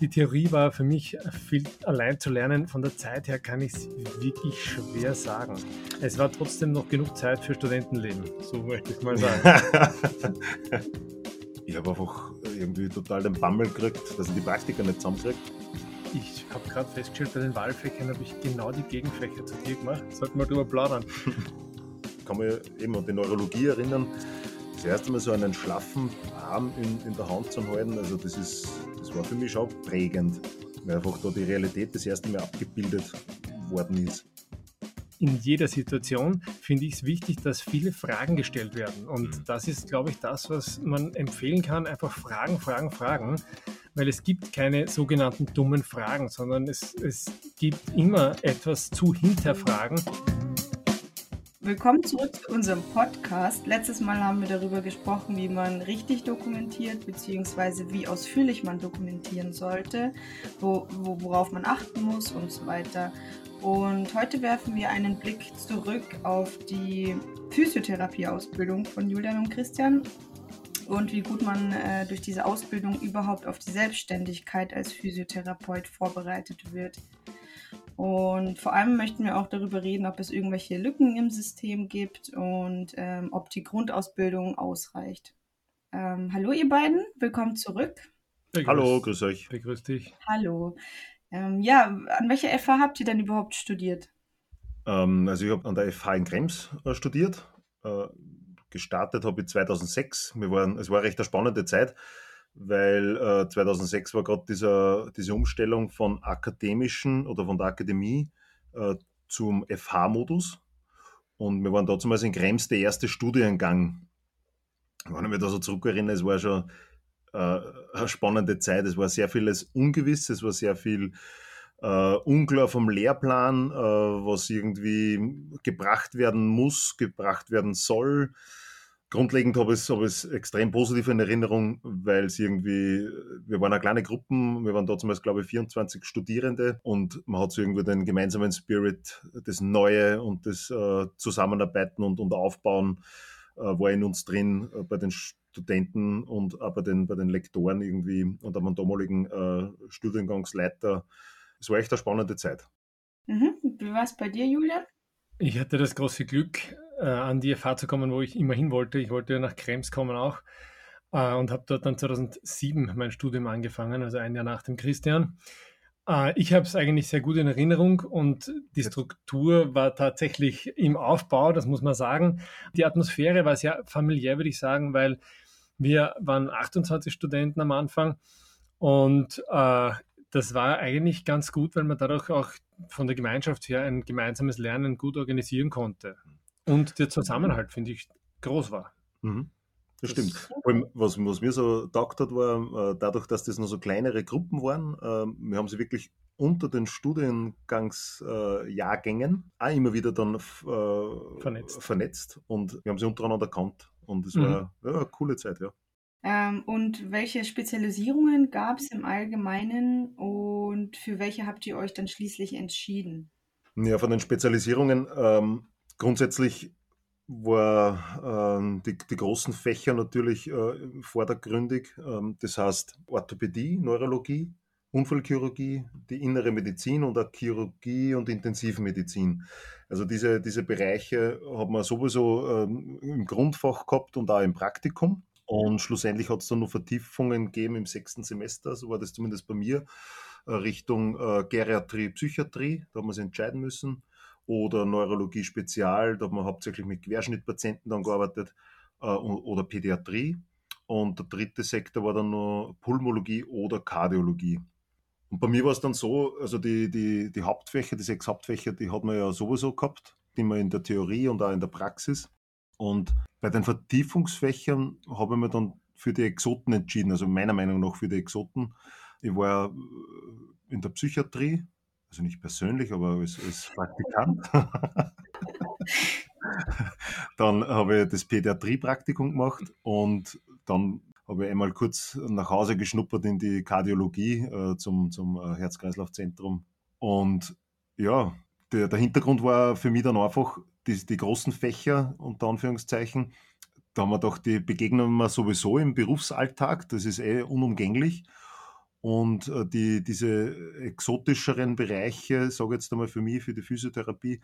die Theorie war für mich viel allein zu lernen. Von der Zeit her kann ich es wirklich schwer sagen. Es war trotzdem noch genug Zeit für Studentenleben, so möchte ich mal sagen. ich habe einfach irgendwie total den Bammel gekriegt, dass ich die Praktika nicht zusammenkriege. Ich habe gerade festgestellt, bei den Wahlfächern habe ich genau die Gegenfächer zu dir gemacht. Sollten wir drüber plaudern. ich kann mich eben an die Neurologie erinnern. Das erste Mal so einen schlaffen Arm in, in der Hand zu halten, also das ist das war für mich schon prägend, weil einfach da die Realität das erste Mal abgebildet worden ist. In jeder Situation finde ich es wichtig, dass viele Fragen gestellt werden. Und mhm. das ist, glaube ich, das, was man empfehlen kann. Einfach Fragen, Fragen, Fragen. Weil es gibt keine sogenannten dummen Fragen, sondern es, es gibt immer etwas zu hinterfragen. Willkommen zurück zu unserem Podcast. Letztes Mal haben wir darüber gesprochen, wie man richtig dokumentiert, beziehungsweise wie ausführlich man dokumentieren sollte, wo, wo, worauf man achten muss und so weiter. Und heute werfen wir einen Blick zurück auf die Physiotherapieausbildung von Julian und Christian und wie gut man äh, durch diese Ausbildung überhaupt auf die Selbstständigkeit als Physiotherapeut vorbereitet wird. Und vor allem möchten wir auch darüber reden, ob es irgendwelche Lücken im System gibt und ähm, ob die Grundausbildung ausreicht. Ähm, hallo ihr beiden, willkommen zurück. Begrüß, hallo, grüß euch. Begrüß dich. Hallo. Ähm, ja, an welcher FH habt ihr denn überhaupt studiert? Ähm, also ich habe an der FH in Krems äh, studiert. Äh, gestartet habe ich 2006. Wir waren, es war eine recht eine spannende Zeit weil äh, 2006 war gerade diese Umstellung von akademischen oder von der Akademie äh, zum FH-Modus. Und wir waren damals in Krems der erste Studiengang. Wenn ich mich da so zurückerinnere, es war schon äh, eine spannende Zeit. Es war sehr vieles ungewiss, es war sehr viel Uh, unklar vom Lehrplan, uh, was irgendwie gebracht werden muss, gebracht werden soll grundlegend habe ich, habe ich es extrem positiv in Erinnerung, weil es irgendwie, wir waren eine kleine Gruppe, wir waren damals, glaube ich, 24 Studierende und man hat so irgendwie den gemeinsamen Spirit, das Neue und das äh, Zusammenarbeiten und, und Aufbauen äh, war in uns drin, äh, bei den Studenten und auch bei den, bei den Lektoren irgendwie und am damaligen äh, Studiengangsleiter. Es war echt eine spannende Zeit. Mhm. Wie war es bei dir, Julian? Ich hatte das große Glück, äh, an die FH zu kommen, wo ich immer hin wollte. Ich wollte nach Krems kommen auch äh, und habe dort dann 2007 mein Studium angefangen, also ein Jahr nach dem Christian. Äh, ich habe es eigentlich sehr gut in Erinnerung und die Struktur war tatsächlich im Aufbau, das muss man sagen. Die Atmosphäre war sehr familiär, würde ich sagen, weil wir waren 28 Studenten am Anfang und äh, das war eigentlich ganz gut, weil man dadurch auch von der Gemeinschaft her ein gemeinsames Lernen gut organisieren konnte. Und der Zusammenhalt, finde ich, groß war. Mhm. Das, das stimmt. Allem, was, was, mir so taugt hat, war, äh, dadurch, dass das nur so kleinere Gruppen waren, äh, wir haben sie wirklich unter den Studiengangsjahrgängen äh, auch immer wieder dann vernetzt. vernetzt und wir haben sie untereinander kannt. Und es mhm. war ja, eine coole Zeit, ja. Ähm, und welche Spezialisierungen gab es im Allgemeinen und für welche habt ihr euch dann schließlich entschieden? Ja, von den Spezialisierungen ähm, grundsätzlich war ähm, die, die, großen Fächer natürlich äh, vordergründig. Ähm, das heißt Orthopädie, Neurologie, Unfallchirurgie, die innere Medizin und auch Chirurgie und Intensivmedizin. Also diese, diese Bereiche hat man sowieso ähm, im Grundfach gehabt und auch im Praktikum. Und schlussendlich hat es dann noch Vertiefungen gegeben im sechsten Semester, so war das zumindest bei mir, äh, Richtung äh, Geriatrie, Psychiatrie, da haben wir uns entscheiden müssen, oder Neurologie Spezial, da hat man hauptsächlich mit Querschnittpatienten dann gearbeitet, äh, oder Pädiatrie. Und der dritte Sektor war dann noch Pulmologie oder Kardiologie. Und bei mir war es dann so, also die, die, die Hauptfächer, die sechs Hauptfächer, die hat man ja sowieso gehabt, die man in der Theorie und auch in der Praxis. Und bei den Vertiefungsfächern habe ich mich dann für die Exoten entschieden, also meiner Meinung nach für die Exoten. Ich war äh, in der Psychiatrie, also nicht persönlich, aber als, als Praktikant. dann habe ich das Pädiatrie-Praktikum gemacht und dann habe ich einmal kurz nach Hause geschnuppert in die Kardiologie äh, zum, zum äh, Herz-Kreislauf-Zentrum. Und ja, der, der Hintergrund war für mich dann einfach, die, die großen Fächer, unter Anführungszeichen, da haben wir doch, die begegnen wir sowieso im Berufsalltag, das ist eh unumgänglich. Und äh, die, diese exotischeren Bereiche, sage ich jetzt einmal für mich, für die Physiotherapie,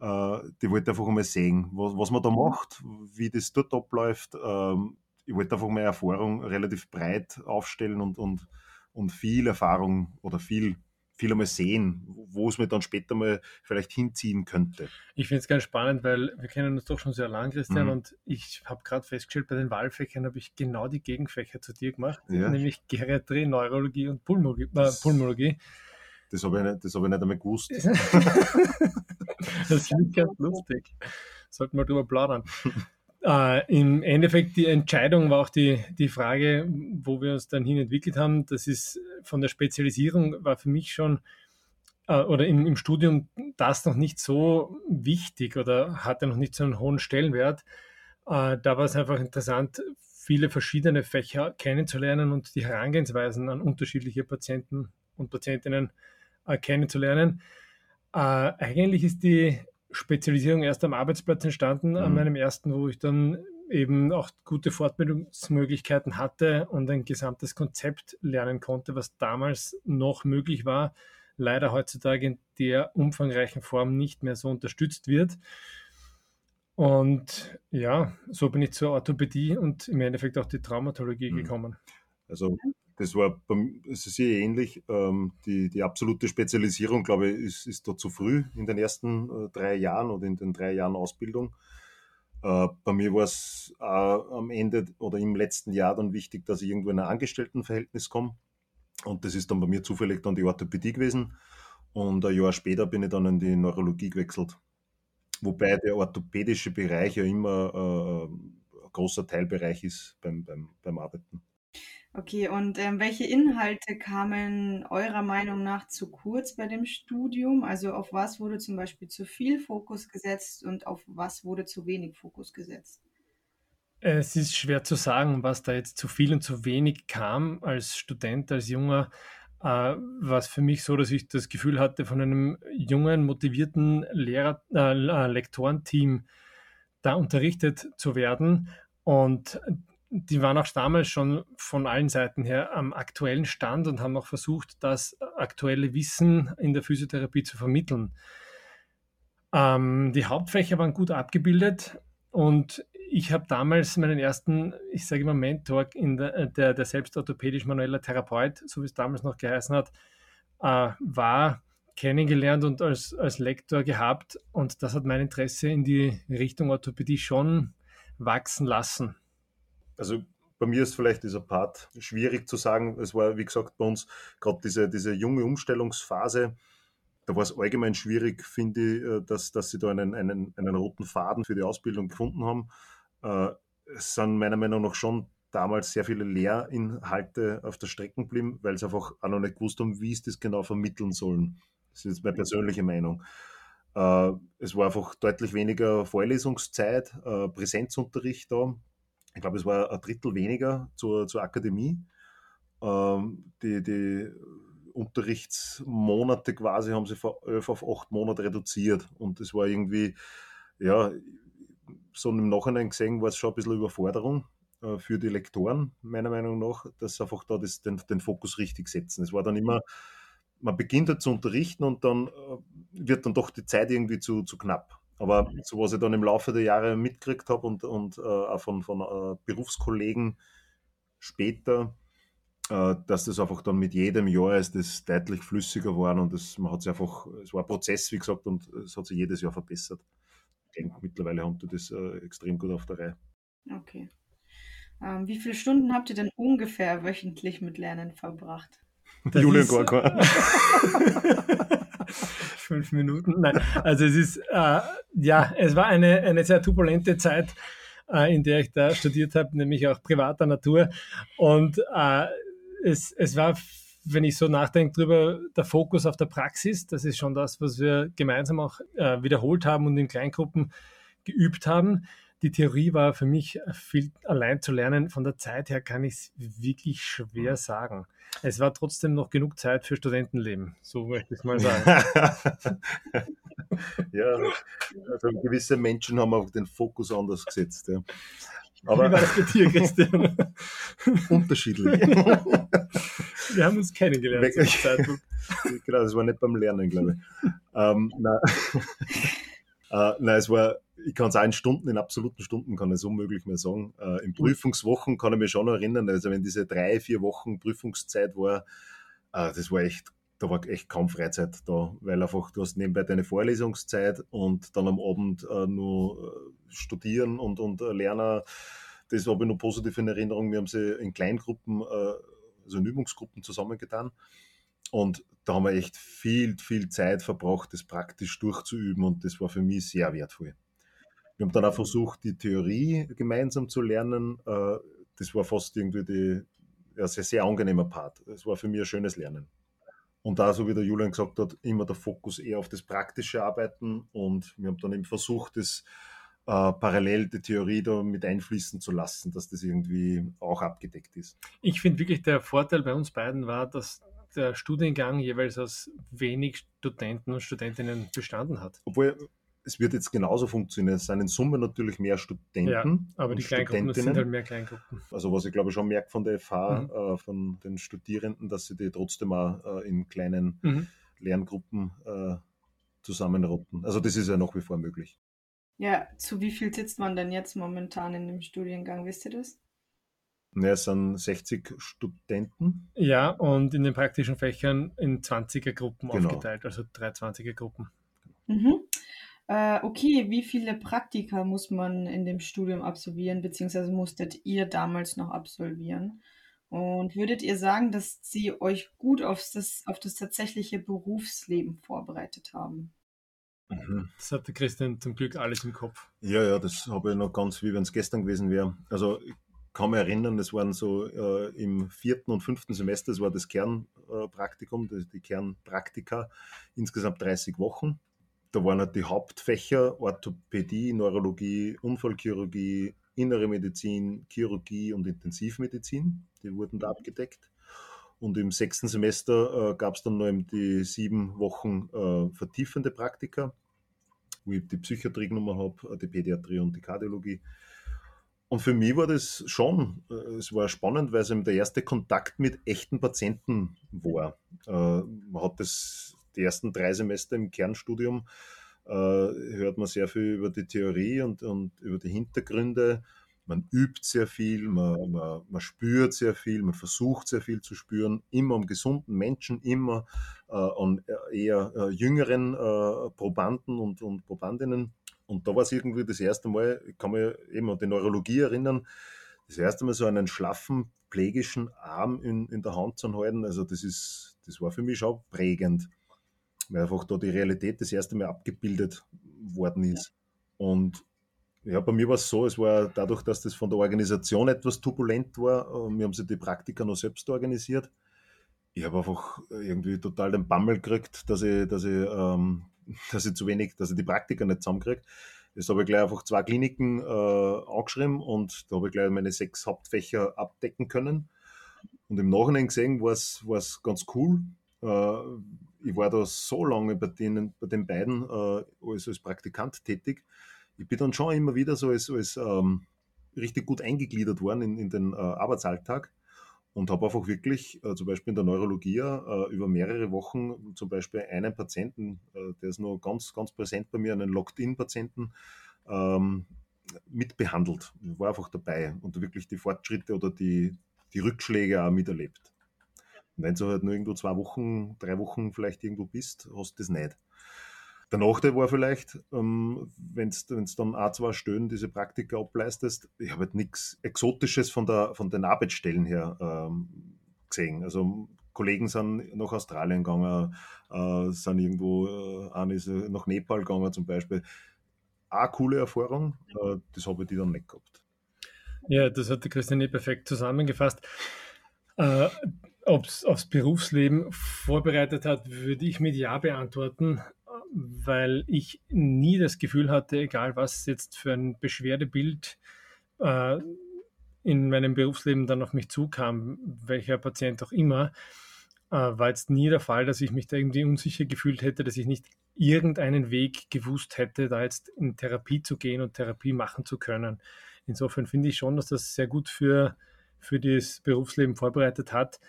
äh, die wollte ich einfach einmal sehen, was, was man da macht, wie das dort abläuft. Ähm, ich wollte einfach meine Erfahrung relativ breit aufstellen und, und, und viel Erfahrung oder viel viel einmal sehen, wo es mir dann später mal vielleicht hinziehen könnte. Ich finde es ganz spannend, weil wir kennen uns doch schon sehr lange, Christian, mhm. und ich habe gerade festgestellt, bei den Wahlfächern habe ich genau die Gegenfächer zu dir gemacht, ja. nämlich Geriatrie, Neurologie und Pulmologie. Äh, Pulmologie. Das habe ich, nicht, hab ich nicht einmal gewusst. das finde ich ganz lustig. Sollten wir drüber plaudern. Äh, Im Endeffekt die Entscheidung war auch die, die Frage, wo wir uns dann hin entwickelt haben. Das ist von der Spezialisierung war für mich schon äh, oder im, im Studium das noch nicht so wichtig oder hatte noch nicht so einen hohen Stellenwert. Äh, da war es einfach interessant, viele verschiedene Fächer kennenzulernen und die Herangehensweisen an unterschiedliche Patienten und Patientinnen äh, kennenzulernen. Äh, eigentlich ist die Spezialisierung erst am Arbeitsplatz entstanden, mhm. an meinem ersten, wo ich dann eben auch gute Fortbildungsmöglichkeiten hatte und ein gesamtes Konzept lernen konnte, was damals noch möglich war, leider heutzutage in der umfangreichen Form nicht mehr so unterstützt wird. Und ja, so bin ich zur Orthopädie und im Endeffekt auch die Traumatologie mhm. gekommen. Also das war es ist sehr ähnlich. Ähm, die, die absolute Spezialisierung, glaube ich, ist, ist da zu früh in den ersten äh, drei Jahren oder in den drei Jahren Ausbildung. Äh, bei mir war es am Ende oder im letzten Jahr dann wichtig, dass ich irgendwo in ein Angestelltenverhältnis komme. Und das ist dann bei mir zufällig dann die Orthopädie gewesen. Und ein Jahr später bin ich dann in die Neurologie gewechselt. Wobei der orthopädische Bereich ja immer äh, ein großer Teilbereich ist beim, beim, beim Arbeiten. Okay, und ähm, welche Inhalte kamen eurer Meinung nach zu kurz bei dem Studium? Also auf was wurde zum Beispiel zu viel Fokus gesetzt und auf was wurde zu wenig Fokus gesetzt? Es ist schwer zu sagen, was da jetzt zu viel und zu wenig kam als Student, als Junger. Äh, war es für mich so, dass ich das Gefühl hatte, von einem jungen, motivierten Lehrer, äh, Lektorenteam da unterrichtet zu werden. Und die waren auch damals schon von allen Seiten her am aktuellen Stand und haben auch versucht, das aktuelle Wissen in der Physiotherapie zu vermitteln. Ähm, die Hauptfächer waren gut abgebildet und ich habe damals meinen ersten, ich sage immer Mentor, in der, der, der selbstorthopädisch manueller Therapeut, so wie es damals noch geheißen hat, äh, war kennengelernt und als, als Lektor gehabt und das hat mein Interesse in die Richtung Orthopädie schon wachsen lassen also bei mir ist vielleicht dieser Part schwierig zu sagen. Es war, wie gesagt, bei uns gerade diese, diese junge Umstellungsphase. Da war es allgemein schwierig, finde ich, äh, dass, dass sie da einen, einen, einen roten Faden für die Ausbildung gefunden haben. Äh, es sind meiner Meinung nach schon damals sehr viele Lehrinhalte auf der Strecke geblieben, weil sie einfach auch noch nicht gewusst haben, wie sie das genau vermitteln sollen. Das ist jetzt meine persönliche Meinung. Äh, es war einfach deutlich weniger Vorlesungszeit, Präsenzunterricht da ich glaube, es war ein Drittel weniger zur, zur Akademie. Ähm, die, die Unterrichtsmonate quasi haben sie von elf auf acht Monate reduziert. Und es war irgendwie, ja, so im Nachhinein gesehen, war es schon ein bisschen Überforderung äh, für die Lektoren, meiner Meinung nach, dass sie einfach da das, den, den Fokus richtig setzen. Es war dann immer, man beginnt halt zu unterrichten und dann äh, wird dann doch die Zeit irgendwie zu, zu knapp. Aber so was ich dann im Laufe der Jahre mitgekriegt habe und, und äh, auch von, von äh, Berufskollegen später, äh, dass das einfach dann mit jedem Jahr ist das deutlich flüssiger geworden und das, man hat einfach, es war ein Prozess, wie gesagt, und es hat sich jedes Jahr verbessert. Ich denke, mittlerweile haben die das äh, extrem gut auf der Reihe. Okay. Ähm, wie viele Stunden habt ihr denn ungefähr wöchentlich mit Lernen verbracht? Julian Gorkor. Fünf Minuten. Nein, also es ist, äh, ja, es war eine, eine sehr turbulente Zeit, äh, in der ich da studiert habe, nämlich auch privater Natur. Und äh, es, es war, wenn ich so nachdenke drüber, der Fokus auf der Praxis. Das ist schon das, was wir gemeinsam auch äh, wiederholt haben und in Kleingruppen geübt haben die Theorie war für mich viel allein zu lernen. Von der Zeit her kann ich es wirklich schwer mhm. sagen. Es war trotzdem noch genug Zeit für Studentenleben, so möchte ich mal sagen. ja, also gewisse Menschen haben auch den Fokus anders gesetzt. Ja. Aber Wie war das bei dir, Christian? unterschiedlich. Wir haben uns kennengelernt genau, das war nicht beim Lernen, glaube ich. ähm, nein. äh, nein, es war, ich kann es auch in Stunden, in absoluten Stunden kann ich es unmöglich mehr sagen. Äh, in Prüfungswochen kann ich mich schon erinnern, also wenn diese drei, vier Wochen Prüfungszeit war, äh, das war echt, da war echt kaum Freizeit da, weil einfach du hast nebenbei deine Vorlesungszeit und dann am Abend äh, nur äh, studieren und, und äh, lernen. Das habe ich noch positiv in Erinnerung. Wir haben sie in Kleingruppen, äh, also in Übungsgruppen zusammengetan. Und da haben wir echt viel, viel Zeit verbracht, das praktisch durchzuüben und das war für mich sehr wertvoll. Wir haben dann auch versucht, die Theorie gemeinsam zu lernen. Äh, Das war fast irgendwie die, ja, sehr, sehr angenehmer Part. Es war für mich ein schönes Lernen. Und da, so wie der Julian gesagt hat, immer der Fokus eher auf das praktische Arbeiten und wir haben dann eben versucht, das äh, parallel die Theorie da mit einfließen zu lassen, dass das irgendwie auch abgedeckt ist. Ich finde wirklich, der Vorteil bei uns beiden war, dass der Studiengang jeweils aus wenig Studenten und Studentinnen bestanden hat. Obwohl, es wird jetzt genauso funktionieren. Es sind in Summe natürlich mehr Studenten. Ja, Aber und die Kleingruppen, sind halt mehr Kleingruppen. Also was ich glaube ich schon merke von der FH, Mhm. äh, von den Studierenden, dass sie die trotzdem auch äh, in kleinen Mhm. Lerngruppen äh, zusammenrotten. Also das ist ja nach wie vor möglich. Ja, zu wie viel sitzt man denn jetzt momentan in dem Studiengang? Wisst ihr das? Ja, es sind 60 Studenten. Ja, und in den praktischen Fächern in 20er-Gruppen Genau. aufgeteilt, also drei 20er-Gruppen. Mhm. Äh, okay, wie viele Praktika muss man in dem Studium absolvieren, beziehungsweise musstet ihr damals noch absolvieren? Und würdet ihr sagen, dass sie euch gut auf das, auf das tatsächliche Berufsleben vorbereitet haben? Mhm. Das hatte Christian zum Glück alles im Kopf. Ja, ja, das habe ich noch ganz, wie wenn es gestern gewesen wäre. Also ich kann mich erinnern, es waren so äh, im vierten und fünften Semester, das war das Kernpraktikum, das, die Kernpraktika, insgesamt 30 Wochen. Da waren halt die Hauptfächer Orthopädie, Neurologie, Unfallchirurgie, Innere Medizin, Chirurgie und Intensivmedizin. Die wurden da abgedeckt. Und im sechsten Semester äh, gab es dann noch eben die sieben Wochen äh, vertiefende Praktika, wo ich die Psychiatrie genommen habe, die Pädiatrie und die Kardiologie. Und für mich war das schon, äh, es war spannend, weil es eben der erste Kontakt mit echten Patienten war. Äh, man hat das die ersten drei Semester im Kernstudium, äh, hört man sehr viel über die Theorie und, und über die Hintergründe. Man übt sehr viel, man, man, man spürt sehr viel, man versucht sehr viel zu spüren, immer am gesunden Menschen, immer äh, an eher äh, jüngeren äh, Probanden und, und Probandinnen. Und da war es irgendwie das erste Mal, ich kann mich eben an die Neurologie erinnern, das erste Mal so einen schlaffen, pflegischen Arm in, in der Hand zu halten. Also das ist, das war für mich schon prägend, weil einfach da die Realität das erste Mal abgebildet worden ist. Und ja, bei mir war es so, es war dadurch, dass das von der Organisation etwas turbulent war, äh, wir haben sie die Praktika noch selbst organisiert. Ich habe einfach irgendwie total den Bammel gekriegt, dass ich, dass ich, ähm, dass ich zu wenig, dass ich die Praktika nicht zusammenkriege. Jetzt habe ich gleich einfach zwei Kliniken äh, angeschrieben und da habe ich gleich meine sechs Hauptfächer abdecken können. Und im Nachhinein gesehen war es ganz cool. Äh, ich war da so lange bei, denen, bei den beiden äh, als, als Praktikant tätig. Ich bin dann schon immer wieder so als, als ähm, richtig gut eingegliedert worden in, in den äh, Arbeitsalltag und habe einfach wirklich, äh, zum Beispiel in der Neurologie, äh, über mehrere Wochen zum Beispiel einen Patienten, äh, der ist noch ganz, ganz präsent bei mir, einen Locked-In-Patienten, ähm, mitbehandelt. Ich war einfach dabei und wirklich die Fortschritte oder die, die Rückschläge auch miterlebt. Und wenn du halt nur irgendwo zwei Wochen, drei Wochen vielleicht irgendwo bist, hast du das nicht. Der Nachteil war vielleicht, ähm, wenn du dann auch zwei Stellen diese Praktika ableistest, ich habe halt nichts Exotisches von, der, von den Arbeitsstellen her ähm, gesehen. Also Kollegen sind nach Australien gegangen, äh, sind irgendwo, äh, einer ist äh, nach Nepal gegangen zum Beispiel. Auch eine coole Erfahrung, äh, das habe ich die dann nicht gehabt. Ja, das hat der Christian eh perfekt zusammengefasst. Äh, Ob es aufs Berufsleben vorbereitet hat, würde ich mit Ja beantworten, weil ich nie das Gefühl hatte, egal was jetzt für ein Beschwerdebild äh, in meinem Berufsleben dann auf mich zukam, welcher Patient auch immer, äh, war jetzt nie der Fall, dass ich mich da irgendwie unsicher gefühlt hätte, dass ich nicht irgendeinen Weg gewusst hätte, da jetzt in Therapie zu gehen und Therapie machen zu können. insofern finde ich schon, dass das sehr gut für, für das Berufsleben vorbereitet hat.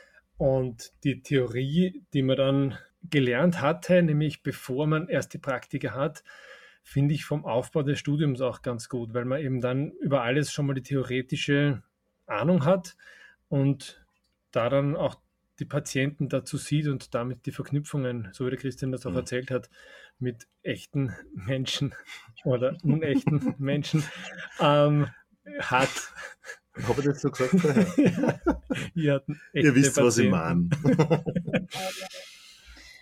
Und die Theorie, die man dann gelernt hatte, nämlich bevor man erst die Praktika hat, finde ich vom Aufbau des Studiums auch ganz gut, weil man eben dann über alles schon mal die theoretische Ahnung hat und da dann auch die Patienten dazu sieht und damit die Verknüpfungen, so wie der Christian das auch mhm. erzählt hat, mit echten Menschen oder unechten Menschen ähm, hat. Habe ich das so gesagt? ja, Ihr wisst, Patienten. was ich meine.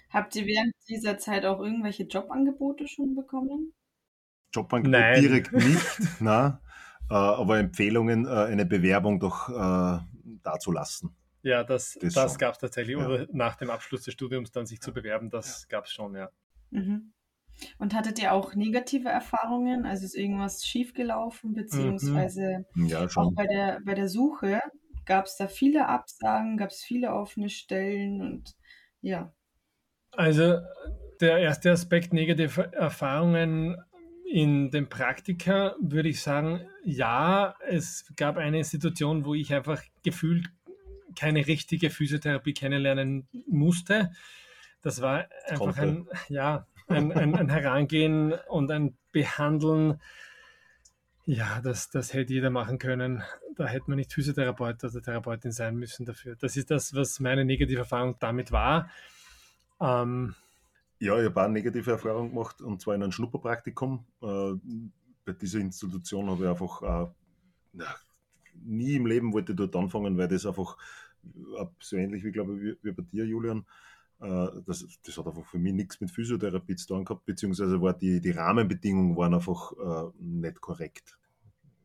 Habt ihr während dieser Zeit auch irgendwelche Jobangebote schon bekommen? Jobangebote nein. direkt nicht, na, äh, aber Empfehlungen, äh, eine Bewerbung doch äh, dazulassen. Ja, das, das, das gab es tatsächlich. Ja. Oder nach dem Abschluss des Studiums dann sich zu bewerben, das ja. gab es schon, ja. Mhm. Und hattet ihr auch negative Erfahrungen? Also ist irgendwas schiefgelaufen, beziehungsweise mhm. ja, auch bei der, bei der Suche gab es da viele Absagen, gab es viele offene Stellen und ja. Also der erste Aspekt negative Erfahrungen in den Praktika würde ich sagen, ja, es gab eine Situation, wo ich einfach gefühlt keine richtige Physiotherapie kennenlernen musste. Das war einfach ein, ja, ein, ein, ein, Herangehen und ein Behandeln. Ja, das, das hätte jeder machen können. Da hätte man nicht Physiotherapeut oder Therapeutin sein müssen dafür. Das ist das, was meine negative Erfahrung damit war. Ähm, ja, ich habe eine negative Erfahrung gemacht und zwar in einem Schnupperpraktikum. Äh, bei dieser Institution habe ich einfach äh, ja, nie im Leben wollte dort anfangen, weil das einfach äh, so ähnlich wie, glaube ich, wie, wie bei dir, Julian, das, das hat einfach für mich nichts mit Physiotherapie zu tun gehabt, beziehungsweise war die, die Rahmenbedingungen waren einfach äh, nicht korrekt.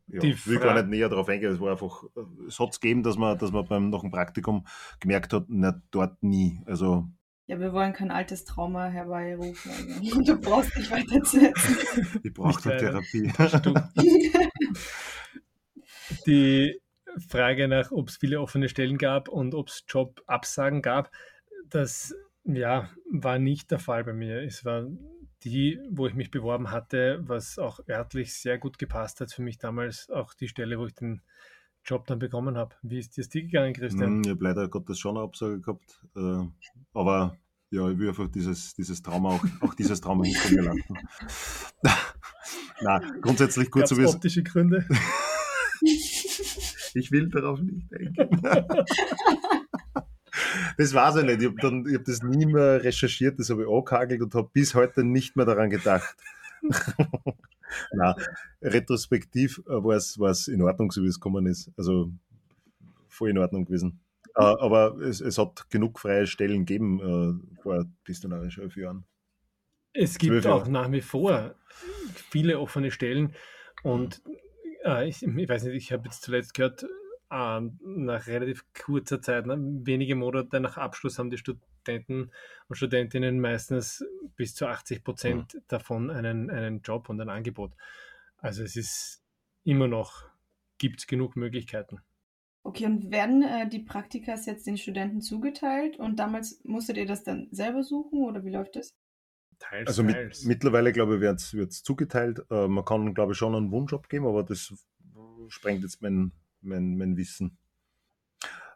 Ja, ich will gar nicht näher darauf eingehen. Es war einfach, äh, es hat es gegeben, dass man, dass man beim noch ein Praktikum gemerkt hat, na, dort nie. Also ja, wir wollen kein altes Trauma herbeirufen. Also. Du brauchst nicht weiter zu erzählen. Ich brauche eine Therapie. Die Frage nach, ob es viele offene Stellen gab und ob es Jobabsagen gab, das ja, war nicht der Fall bei mir. Es war die, wo ich mich beworben hatte, was auch örtlich sehr gut gepasst hat für mich damals, auch die Stelle, wo ich den Job dann bekommen habe. Wie ist dir das gegangen, Christian? Mm, ich habe leider Gottes schon eine Absage gehabt. Äh, aber ja, ich will einfach dieses, dieses Trauma auch, auch dieses Trauma hinter mir lassen. Na, grundsätzlich gut zu wissen. optische Gründe? ich will darauf nicht denken. das weiß ich nicht. Ich habe hab das nie mehr recherchiert, das habe ich angehagelt und habe bis heute nicht mehr daran gedacht. Na, retrospektiv war es in Ordnung, so wie es gekommen ist. Also voll in Ordnung gewesen. Äh, aber es, es, hat genug freie Stellen gegeben äh, vor disziplinarischen elf Jahren. Es gibt auch nach wie vor viele offene Stellen und äh, ich, ich, weiß nicht, ich habe jetzt zuletzt gehört, äh, nach relativ kurzer Zeit, ne, wenige Monate nach Abschluss haben die Studenten und Studentinnen meistens bis zu 80 Prozent mhm. davon einen, einen Job und ein Angebot. Also es ist immer noch, gibt es genug Möglichkeiten. Okay, und werden äh, die Praktikas jetzt den Studenten zugeteilt und damals musstet ihr das dann selber suchen oder wie läuft das? Teils, also mit, mittlerweile, glaube ich, wird es zugeteilt. Äh, man kann, glaube ich, schon einen Wunsch abgeben, aber das sprengt jetzt mein, mein, mein Wissen.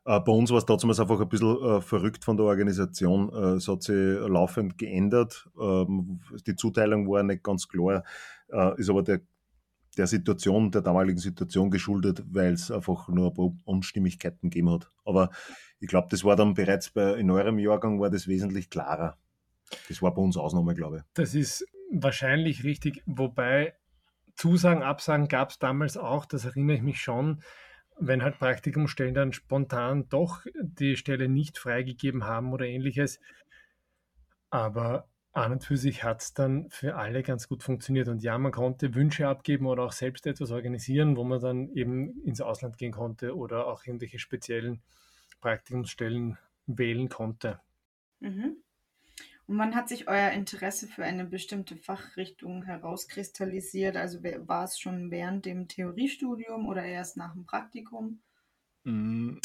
Äh, bei uns war es damals einfach ein bisschen äh, verrückt von der Organisation. Äh, es hat sich laufend geändert. Ähm, die Zuteilung war nicht ganz klar, ist aber der der Situation, der damaligen Situation geschuldet, weil es einfach nur ein paar Unstimmigkeiten gegeben hat. Aber ich glaube, das war dann bereits bei, in eurem Jahrgang war das wesentlich klarer. Das war bei uns Ausnahme, glaube ich. Das ist wahrscheinlich richtig, wobei Zusagen, Absagen gab es damals auch, das erinnere ich mich schon, wenn halt Praktikumstellen dann spontan doch die Stelle nicht freigegeben haben oder ähnliches. Aber an und für sich hat es dann für alle ganz gut funktioniert. Und ja, man konnte Wünsche abgeben oder auch selbst etwas organisieren, wo man dann eben ins Ausland gehen konnte oder auch irgendwelche speziellen Praktikumsstellen wählen konnte. Mhm. Und wann hat sich euer Interesse für eine bestimmte Fachrichtung herauskristallisiert? Also war es schon während dem Theoriestudium oder erst nach dem Praktikum? Mm,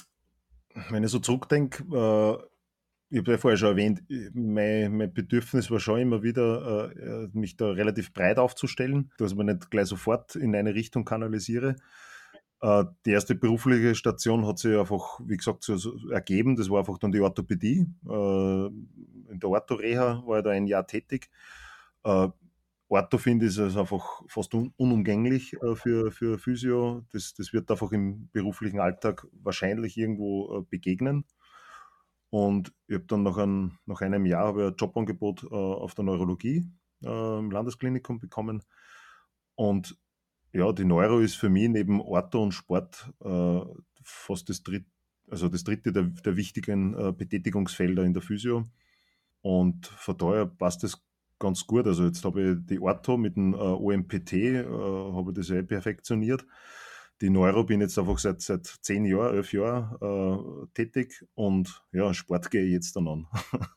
wenn ich so zurückdenke, äh, ich habe ja vorher schon erwähnt, mein, Bedürfnis war schon immer wieder, äh, mich da relativ breit aufzustellen, dass man nicht gleich sofort in eine Richtung kanalisiere. Äh, die erste berufliche Station hat sich einfach, wie gesagt, so, ergeben. Das war einfach dann die Orthopädie. Äh, in der Orthoreha war ich da ein Jahr tätig. Äh, Ortho finde ich ist einfach fast un unumgänglich für, für Physio. Das, das wird einfach im beruflichen Alltag wahrscheinlich irgendwo begegnen. Und ich habe dann nach, ein, nach einem Jahr ein Jobangebot auf der Neurologie im Landesklinikum bekommen. Und ja, die Neuro ist für mich neben Ortho und Sport äh, fast das dritte, also das dritte der, der wichtigen äh, Betätigungsfelder in der Physio. Und von daher passt das ganz gut. Also jetzt habe ich die Ortho mit dem äh, OMPT, äh, habe ich das ja eh perfektioniert. Die Neuro bin jetzt einfach seit, seit zehn Jahren, elf Jahren äh, tätig und ja, Sport gehe ich jetzt dann an.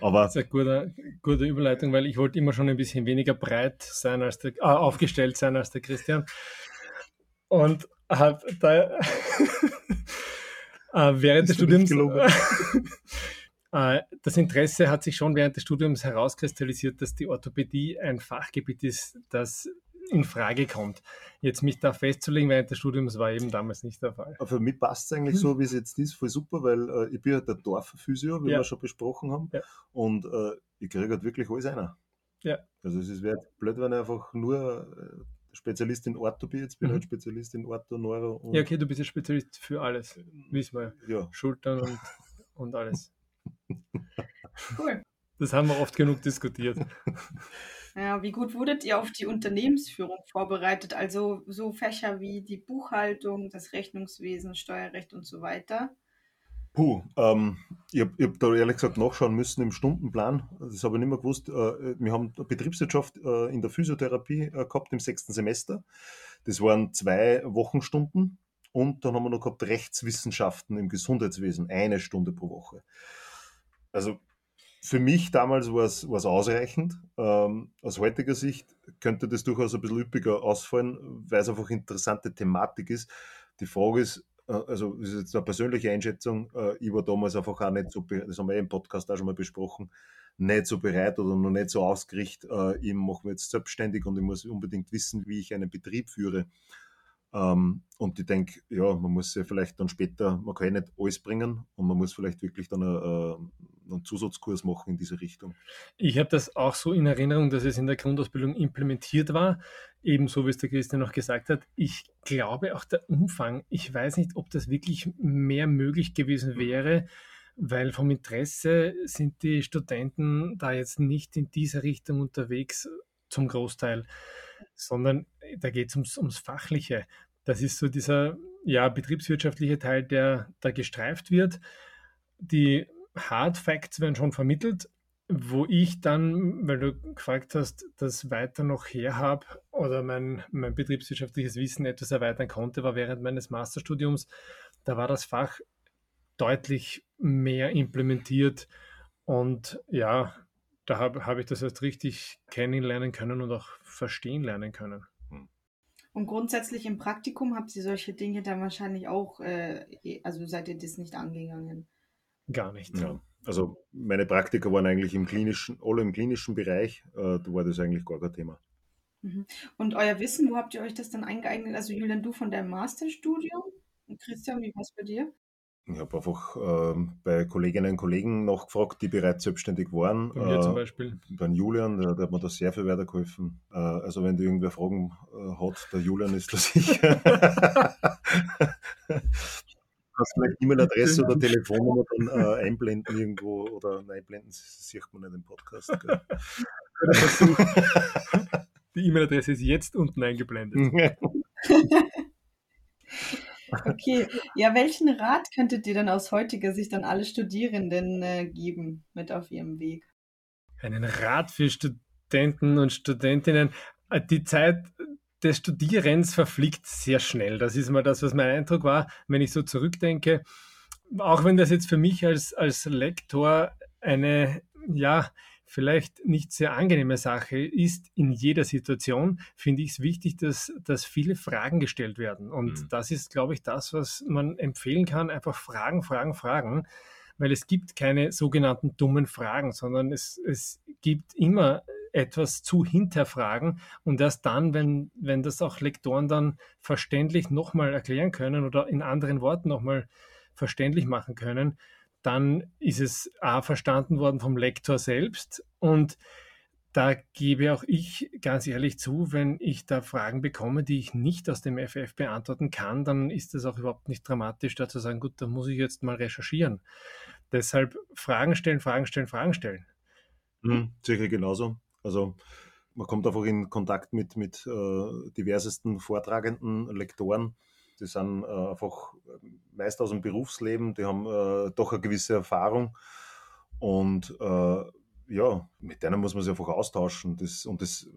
Aber das ist eine gute, gute Überleitung, weil ich wollte immer schon ein bisschen weniger breit sein als der, äh, aufgestellt sein als der Christian. Und habe da äh, während des Studiums Äh, das Interesse hat sich schon während des Studiums herauskristallisiert, dass die Orthopädie ein Fachgebiet ist, das in Frage kommt. Jetzt mich da festzulegen während des Studiums war eben damals nicht der Fall. Aber für mich passt es eigentlich so, wie es jetzt ist, voll super, weil äh, ich bin halt der Dorfphysio, wie ja. wir schon besprochen haben, ja. und äh, ich kriege halt wirklich alles einer. Ja. Also es wäre blöd, wenn ich einfach nur äh, Spezialist in Ortho bin, jetzt bin ich mhm. halt Spezialist in Ortho, Neuro Ja, okay, du bist ja Spezialist für alles, wissen wir. Ja. Schultern und, und alles. Cool. Das haben wir oft genug diskutiert. Ja, wie gut wurdet ihr auf die Unternehmensführung vorbereitet? Also so Fächer wie die Buchhaltung, das Rechnungswesen, Steuerrecht und so weiter? Puh, ähm, ich habe hab da ehrlich gesagt nachschauen müssen im Stundenplan. Das habe ich nicht mehr gewusst. Äh, wir haben Betriebswirtschaft äh, in der Physiotherapie äh, gehabt im sechsten Semester. Das waren zwei Wochenstunden. Und dann haben wir noch gehabt Rechtswissenschaften im Gesundheitswesen, eine Stunde pro Woche also für mich damals war es ausreichend. Ähm, aus heutiger Sicht könnte das durchaus ein bisschen üppiger ausfallen, weil es einfach interessante Thematik ist. Die Frage ist, äh, also das ist jetzt eine persönliche Einschätzung, äh, ich war damals einfach auch nicht so, das haben wir im Podcast auch schon mal besprochen, nicht so bereit oder noch nicht so ausgerichtet, äh, ich mache mich jetzt selbstständig und ich muss unbedingt wissen, wie ich einen Betrieb führe. Ähm, und ich denke, ja, man muss ja vielleicht dann später, man kann ja nicht alles bringen und man muss vielleicht wirklich dann einen, Zusatzkurs machen in diese Richtung. Ich habe das auch so in Erinnerung, dass es in der Grundausbildung implementiert war, ebenso wie es der Christian noch gesagt hat. Ich glaube auch der Umfang, ich weiß nicht, ob das wirklich mehr möglich gewesen wäre, weil vom Interesse sind die Studenten da jetzt nicht in dieser Richtung unterwegs zum Großteil sondern da geht es ums, ums Fachliche. Das ist so dieser ja, betriebswirtschaftliche Teil, der da gestreift wird. Die Hard Facts werden schon vermittelt, wo ich dann, weil du gefragt hast, das weiter noch her habe oder mein, mein betriebswirtschaftliches Wissen etwas erweitern konnte, war während meines Masterstudiums. Da war das Fach deutlich mehr implementiert und ja, da habe hab ich das erst richtig kennenlernen können und auch verstehen lernen können. Hm. Und grundsätzlich im Praktikum habt ihr solche Dinge dann wahrscheinlich auch, äh, also seid ihr das nicht angegangen? Gar nicht, ja. ja. Also meine Praktika waren eigentlich im klinischen, alle im klinischen Bereich, äh, da war das eigentlich gar kein Thema. Mhm. Und euer Wissen, wo habt ihr euch das dann eingeeignet? Also Julian, du von deinem Masterstudium und Christian, wie war es bei dir? Ich habe einfach äh, bei Kolleginnen und Kollegen nachgefragt, die bereits selbstständig waren. Bei mir äh, zum Beispiel. Beim Julian, der, der, hat mir da sehr viel weitergeholfen. Äh, also wenn du irgendwer Fragen äh, hat, der Julian ist da sicher. kannst vielleicht E-Mail-Adresse oder Telefonnummer dann äh, einblenden irgendwo oder nein, einblenden sieht man nicht im Podcast. Die E-Mail-Adresse ist jetzt unten eingeblendet. Okay, ja, welchen Rat könntet ihr dann aus heutiger Sicht an alle Studierenden äh, geben mit auf ihrem Weg? Einen Rat für Studenten und Studentinnen. Äh, die Zeit des Studierens verfliegt sehr schnell. Das ist mal das, was mein Eindruck war, wenn ich so zurückdenke. Auch wenn das jetzt für mich als, als Lektor eine, ja, vielleicht nicht sehr angenehme Sache ist, in jeder Situation finde ich es wichtig, dass, dass viele Fragen gestellt werden. Und mhm. das ist, glaube ich, das, was man empfehlen kann. Einfach Fragen, Fragen, Fragen. Weil es gibt keine sogenannten dummen Fragen, sondern es, es gibt immer etwas zu hinterfragen und erst dann, wenn, wenn das auch Lektoren dann verständlich nochmal erklären können oder in anderen Worten nochmal verständlich machen können, dann ist es A verstanden worden vom Lektor selbst und da gebe auch ich ganz ehrlich zu, wenn ich da Fragen bekomme, die ich nicht aus dem FF beantworten kann, dann ist das auch überhaupt nicht dramatisch, da zu sagen, gut, da muss ich jetzt mal recherchieren. Deshalb Fragen stellen, Fragen stellen, Fragen stellen. Mhm, sicher genauso. Also man kommt einfach in Kontakt mit, mit äh, diversesten vortragenden Lektoren. Die sind äh, einfach meist aus dem Berufsleben, die haben äh, doch eine gewisse Erfahrung und äh, ja, mit denen muss man sich einfach austauschen. Das, und das,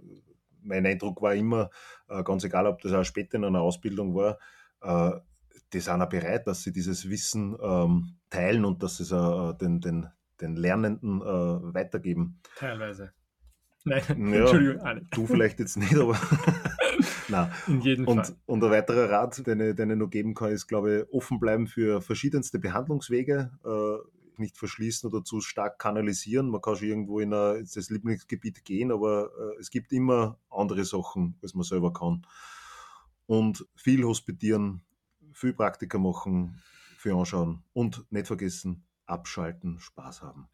mein Eindruck war immer, äh, ganz egal, ob das auch später in einer Ausbildung war, äh, die sind auch bereit, dass sie dieses Wissen ähm, teilen und dass sie es den, den, den Lernenden weitergeben. Teilweise. Nein, ja, Entschuldigung. Du vielleicht jetzt nicht, aber Nein. In jedem und, Fall. Und ein weiterer Rat, den ich, den ich noch geben kann, ist, glaube ich, offen bleiben für verschiedenste Behandlungswege. Äh, nicht verschließen oder zu stark kanalisieren. Man kann schon irgendwo in ein, das Lieblingsgebiet gehen, aber äh, es gibt immer andere Sachen, als man selber kann. Und viel hospitieren, viel Praktika machen, viel anschauen und nicht vergessen, abschalten, Spaß haben.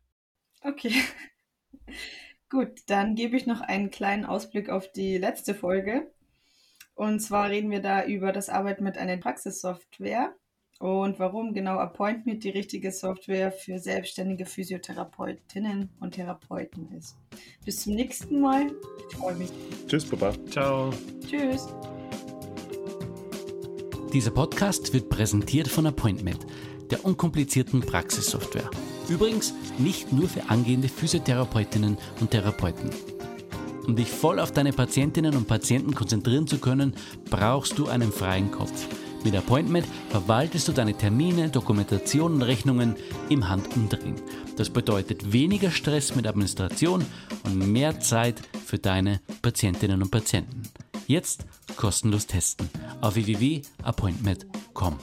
Okay. Gut, dann gebe ich noch einen kleinen Ausblick auf die letzte Folge. Und zwar reden wir da über das Arbeiten mit einer Praxissoftware und warum genau Appointment die richtige Software für selbstständige Physiotherapeutinnen und Therapeuten ist. Bis zum nächsten Mal. Ich freue mich. Tschüss, Papa. Ciao. Tschüss. Dieser Podcast wird präsentiert von Appointment, der unkomplizierten Praxissoftware. Übrigens nicht nur für angehende Physiotherapeutinnen und Therapeuten. Um dich voll auf deine Patientinnen und Patienten konzentrieren zu können, brauchst du einen freien Kopf. Mit Appointment verwaltest du deine Termine, Dokumentation und Rechnungen im Handumdrehen. Das bedeutet weniger Stress mit Administration und mehr Zeit für deine Patientinnen und Patienten. Jetzt kostenlos testen auf www.appointment.com.